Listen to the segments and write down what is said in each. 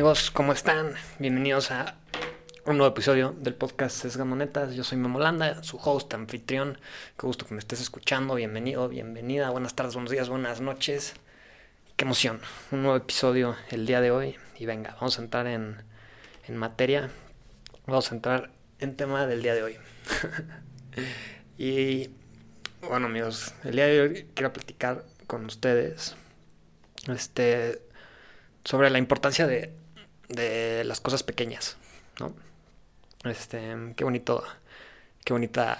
amigos? ¿Cómo están? Bienvenidos a un nuevo episodio del podcast Es Gamonetas. Yo soy Memolanda, su host, anfitrión. Qué gusto que me estés escuchando. Bienvenido, bienvenida. Buenas tardes, buenos días, buenas noches. Qué emoción. Un nuevo episodio el día de hoy. Y venga, vamos a entrar en, en materia. Vamos a entrar en tema del día de hoy. y bueno, amigos, el día de hoy quiero platicar con ustedes este, sobre la importancia de, de las cosas pequeñas, ¿no? Este, qué bonito, qué bonita,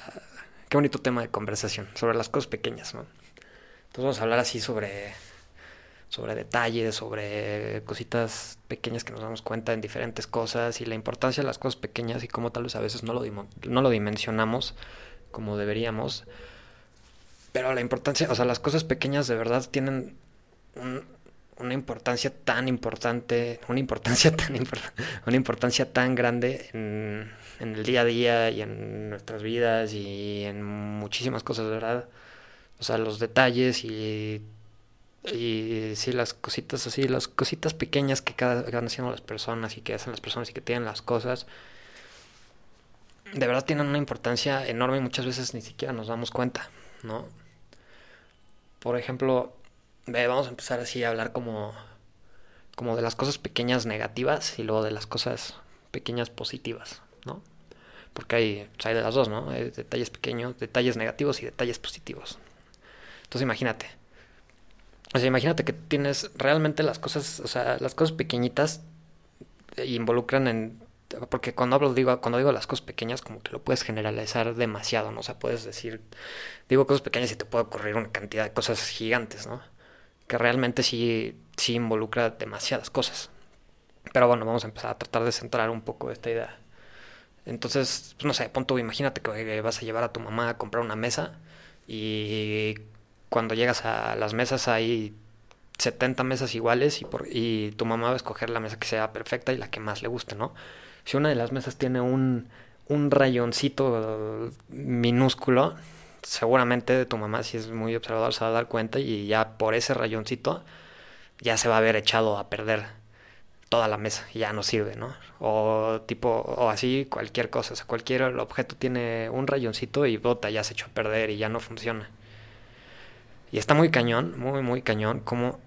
qué bonito tema de conversación sobre las cosas pequeñas, ¿no? Entonces vamos a hablar así sobre, sobre detalles, sobre cositas pequeñas que nos damos cuenta en diferentes cosas y la importancia de las cosas pequeñas y cómo tal vez a veces no lo, no lo dimensionamos como deberíamos. Pero la importancia, o sea, las cosas pequeñas de verdad tienen un, una importancia tan importante, una importancia tan una importancia tan grande en, el día a día y en nuestras vidas y en muchísimas cosas, ¿verdad? O sea, los detalles y y sí, las cositas así, las cositas pequeñas que, cada, van haciendo las personas y que hacen las personas y que tienen las cosas, de verdad tienen una importancia enorme y muchas veces ni siquiera nos damos cuenta, ¿no? Por ejemplo, vamos a empezar así a hablar como, como de las cosas pequeñas negativas y luego de las cosas pequeñas positivas, ¿no? Porque hay, pues, hay de las dos, ¿no? Hay detalles pequeños, detalles negativos y detalles positivos. Entonces imagínate. O sea, imagínate que tienes realmente las cosas, o sea, las cosas pequeñitas involucran en porque cuando hablo digo cuando digo las cosas pequeñas como que lo puedes generalizar demasiado, ¿no? O sea, puedes decir digo cosas pequeñas y te puede ocurrir una cantidad de cosas gigantes, ¿no? Que realmente sí, sí involucra demasiadas cosas. Pero bueno, vamos a empezar a tratar de centrar un poco esta idea. Entonces, pues no sé, punto, imagínate que vas a llevar a tu mamá a comprar una mesa y cuando llegas a las mesas hay 70 mesas iguales y, por, y tu mamá va a escoger la mesa que sea perfecta y la que más le guste, ¿no? Si una de las mesas tiene un, un rayoncito minúsculo, seguramente tu mamá, si es muy observador, se va a dar cuenta y ya por ese rayoncito ya se va a haber echado a perder toda la mesa y ya no sirve, ¿no? O tipo, o así cualquier cosa, o sea, cualquier objeto tiene un rayoncito y bota, ya se echó a perder y ya no funciona. Y está muy cañón, muy, muy cañón, como,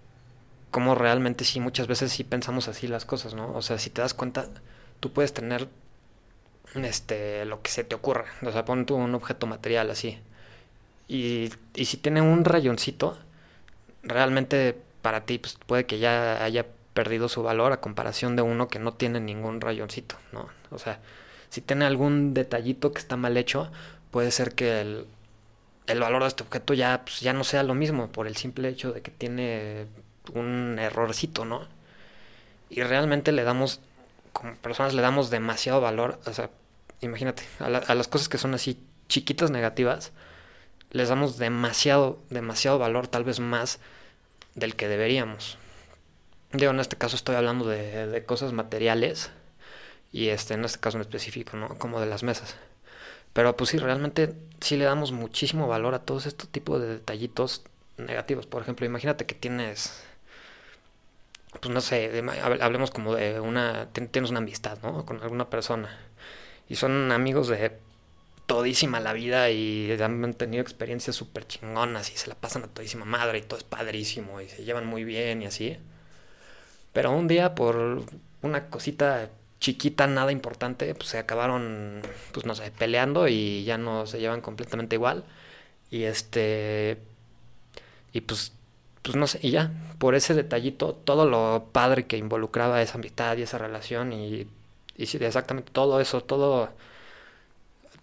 como realmente sí, muchas veces sí pensamos así las cosas, ¿no? O sea, si te das cuenta, tú puedes tener este, lo que se te ocurra, o sea, pon tú un objeto material así, y, si tiene un rayoncito, realmente para ti pues, puede que ya haya perdido su valor a comparación de uno que no tiene ningún rayoncito, ¿no? O sea, si tiene algún detallito que está mal hecho, puede ser que el, el valor de este objeto ya, pues, ya no sea lo mismo por el simple hecho de que tiene un errorcito, ¿no? Y realmente le damos, como personas le damos demasiado valor, o sea, imagínate, a las cosas que son así chiquitas negativas, les damos demasiado, demasiado valor, tal vez más del que deberíamos. Digo, en este caso estoy hablando de, de cosas materiales y este, en este caso en específico, ¿no? Como de las mesas. Pero pues sí, realmente sí le damos muchísimo valor a todos estos tipos de detallitos negativos. Por ejemplo, imagínate que tienes, pues no sé, hablemos como de una, tienes una amistad, ¿no? Con alguna persona. Y son amigos de todísima la vida y han tenido experiencias súper chingonas y se la pasan a todísima madre y todo es padrísimo y se llevan muy bien y así. Pero un día por una cosita chiquita, nada importante, pues se acabaron, pues no sé, peleando y ya no se llevan completamente igual. Y este... Y pues, pues no sé, y ya, por ese detallito, todo lo padre que involucraba esa amistad y esa relación y, y sí, exactamente todo eso, todo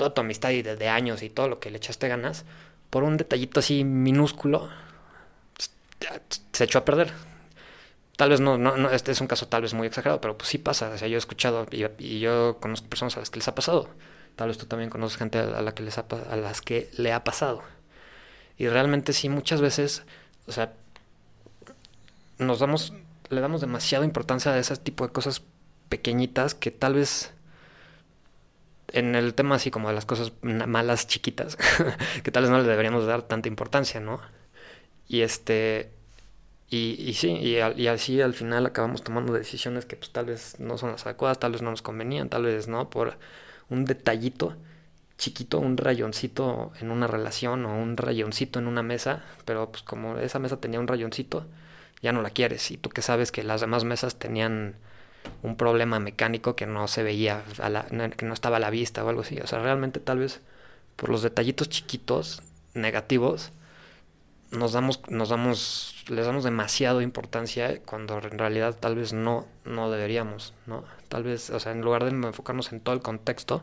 toda tu amistad y desde años y todo lo que le echaste ganas, por un detallito así minúsculo, se echó a perder. Tal vez no, no, este es un caso tal vez muy exagerado, pero pues sí pasa. O sea, yo he escuchado y, yo conozco personas a las que les ha pasado. Tal vez tú también conoces gente a, la que les a las que le ha pasado. Y realmente sí, muchas veces, o sea, nos damos, le damos demasiada importancia a ese tipo de cosas pequeñitas que tal vez en el tema así como de las cosas malas chiquitas, que tal vez no le deberíamos dar tanta importancia, ¿no? Y este Y, sí, y, y, así al final acabamos tomando decisiones que pues tal vez no son las adecuadas, tal vez no nos convenían, tal vez no, por un detallito chiquito, un rayoncito en una relación o un rayoncito en una mesa, pero pues como esa mesa tenía un rayoncito, ya no la quieres. Y tú que sabes que las demás mesas tenían un problema mecánico que no se veía, a la, que no estaba a la vista o algo así. O sea, realmente tal vez por los detallitos chiquitos, negativos, nos damos, nos damos, les damos demasiado importancia cuando en realidad tal vez no, no deberíamos, ¿no? Tal vez, o sea, en lugar de enfocarnos en todo el contexto,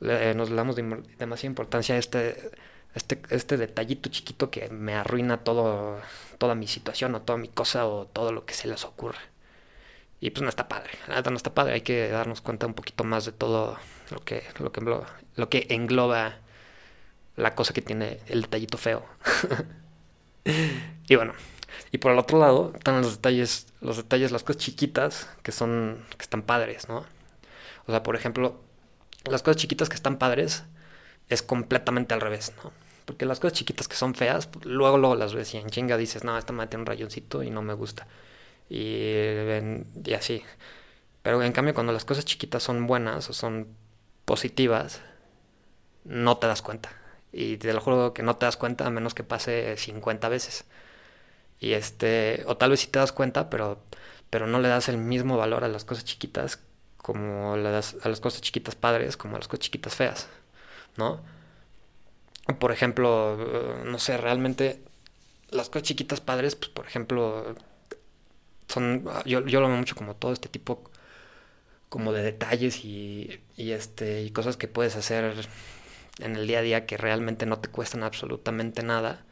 nos damos demasiada importancia a este, este, este detallito chiquito que me arruina todo, toda mi situación o toda mi cosa o todo lo que se les ocurre. Y pues no está padre, no está padre, hay que darnos cuenta un poquito más de todo lo que, lo que, engloba, lo que engloba la cosa que tiene el detallito feo. y bueno, y por el otro lado están los detalles, los detalles, las cosas chiquitas que son, que están padres, ¿no? O sea, por ejemplo, las cosas chiquitas que están padres es completamente al revés, ¿no? Porque las cosas chiquitas que son feas, pues, luego, luego las ves y en chinga dices, no, esta me tiene un rayoncito y no me gusta y, y así. Pero en cambio cuando las cosas chiquitas son buenas o son positivas, no te das cuenta. Y te lo juro que no te das cuenta a menos que pase 50 veces. Y este, o tal vez sí te das cuenta, pero, pero no le das el mismo valor a las cosas chiquitas como le das a las cosas chiquitas padres como a las cosas chiquitas feas, ¿no? Por ejemplo, no sé, realmente las cosas chiquitas padres, pues por ejemplo, son, yo, yo lo veo mucho como todo este tipo como de detalles y, y, este, y cosas que puedes hacer en el día a día que realmente no te cuestan absolutamente nada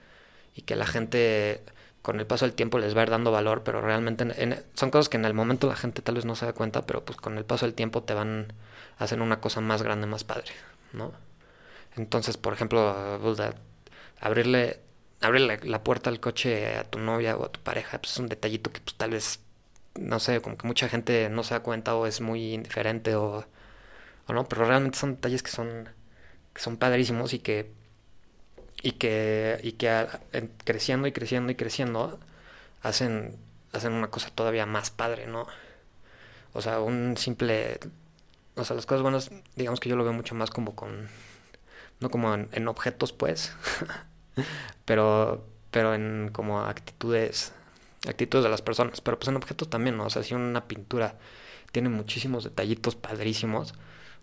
y que la gente con el paso del tiempo les va a ir dando valor, pero realmente son cosas que en el momento la gente tal vez no se da cuenta, pero pues con el paso del tiempo te van a hacer una cosa más grande, más padre, ¿no? Entonces, por ejemplo, abrirle abre la, puerta al coche a tu novia o a tu pareja, pues es un detallito que pues tal vez, no sé, como que mucha gente no se da cuenta o es muy indiferente o, o no, pero realmente son detalles que son, que son padrísimos y que, y que, y que creciendo y creciendo y creciendo hacen, hacen una cosa todavía más padre, ¿no? O sea, un simple, o sea, las cosas buenas, digamos que yo lo veo mucho más como con, no como en objetos, pues. pero, pero en como actitudes, actitudes de las personas, pero pues en objetos también, ¿no? O sea, si una pintura tiene muchísimos detallitos padrísimos,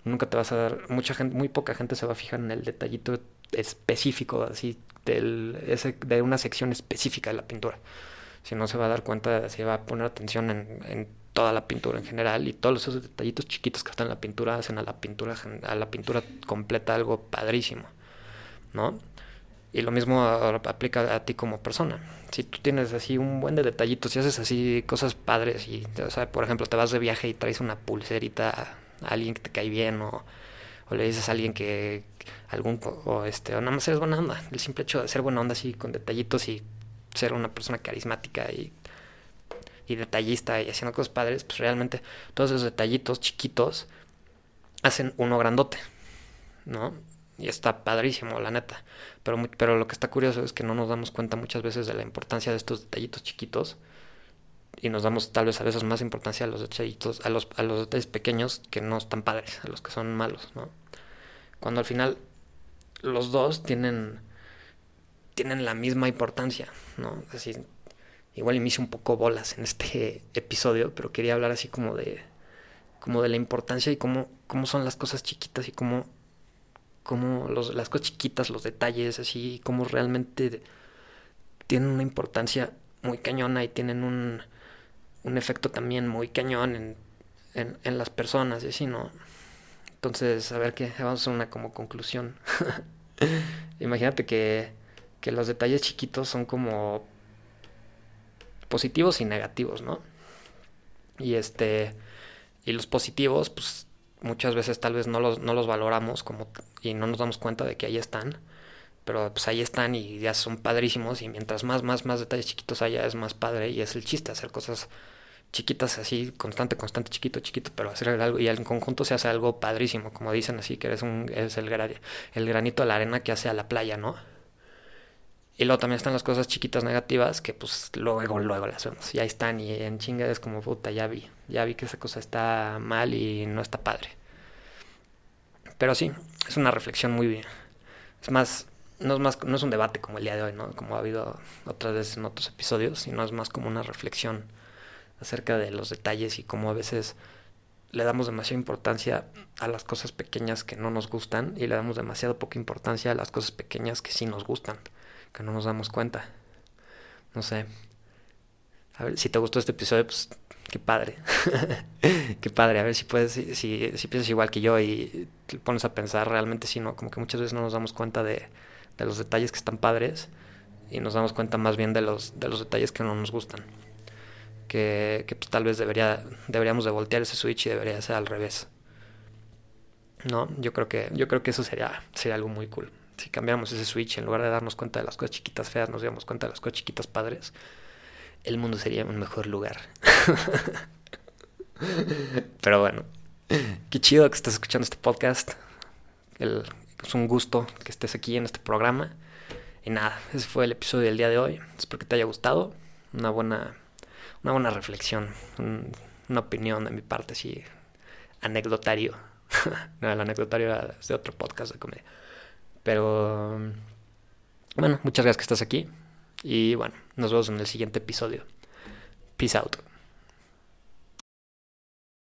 nunca te vas a dar, mucha gente, muy poca gente se va a fijar en el detallito específico, así, del, ese, de una sección específica de la pintura. Si no se va a dar cuenta, se va a poner atención en, en toda la pintura en general y todos esos detallitos chiquitos que están en la pintura hacen a la pintura a la pintura completa algo padrísimo, ¿no? Y lo mismo aplica a ti como persona. Si tú tienes así un buen de detallitos, si haces así cosas padres y, o por ejemplo, te vas de viaje y traes una pulserita a alguien que te cae bien o, le dices a alguien que algún o este o nada más eres buena onda, el simple hecho de ser buena onda así con detallitos y ser una persona carismática y, y detallista y haciendo cosas padres, pues realmente todos esos detallitos chiquitos hacen uno grandote, ¿no? Y está padrísimo, la neta. Pero, pero lo que está curioso es que no nos damos cuenta muchas veces de la importancia de estos detallitos chiquitos. Y nos damos tal vez a veces más importancia a los detallitos, a los, a los detalles pequeños que no están padres, a los que son malos, ¿no? Cuando al final los dos tienen, tienen la misma importancia, ¿no? Decir, igual me hice un poco bolas en este episodio, pero quería hablar así como de, como de la importancia y cómo, cómo son las cosas chiquitas y cómo como los, las cosas chiquitas, los detalles, así, como realmente tienen una importancia muy cañona y tienen un, un efecto también muy cañón en, en, las personas, y así, ¿no? Entonces, a ver qué, vamos a una como conclusión. Imagínate que, que los detalles chiquitos son como positivos y negativos, ¿no? Y este, y los positivos, pues muchas veces tal vez no los, no los valoramos como, y no nos damos cuenta de que ahí están, pero pues ahí están y ya son padrísimos y mientras más, más, más detalles chiquitos haya es más padre y es el chiste hacer cosas chiquitas así, constante, constante, chiquito, chiquito, pero hacer algo y en conjunto se hace algo padrísimo, como dicen así, que eres un, es el, el granito de la arena que hace a la playa, ¿no? Y luego también están las cosas chiquitas negativas que pues luego, luego las vemos. Y ahí están y en chinga es como puta, ya vi. Ya vi que esa cosa está mal y no está padre. Pero sí, es una reflexión muy bien. Es más, no es más, no es un debate como el día de hoy, ¿no? Como ha habido otras veces en otros episodios, sino es más como una reflexión acerca de los detalles y cómo a veces le damos demasiada importancia a las cosas pequeñas que no nos gustan y le damos demasiado poca importancia a las cosas pequeñas que sí nos gustan, que no nos damos cuenta. No sé. A ver, si te gustó este episodio, pues qué padre. qué padre. A ver si puedes, si, si, piensas igual que yo y te pones a pensar realmente si no, como que muchas veces no nos damos cuenta de, de los detalles que están padres y nos damos cuenta más bien de los, de los detalles que no nos gustan que, pues, tal vez debería, deberíamos de voltear ese switch y debería ser al revés. No, yo creo que, yo creo que eso sería, sería algo muy cool. Si cambiamos ese switch, en lugar de darnos cuenta de las cosas chiquitas feas, nos diéramos cuenta de las cosas chiquitas padres, el mundo sería un mejor lugar. Pero bueno, qué chido que estés escuchando este podcast. es un gusto que estés aquí en este programa. Y nada, ese fue el episodio del día de hoy. Espero que te haya gustado. Una buena una buena reflexión, una opinión de mi parte, así, anecdotario. no, el anecdotario era de otro podcast de comedia. Pero, bueno, muchas gracias que estás aquí. Y bueno, nos vemos en el siguiente episodio. Peace out.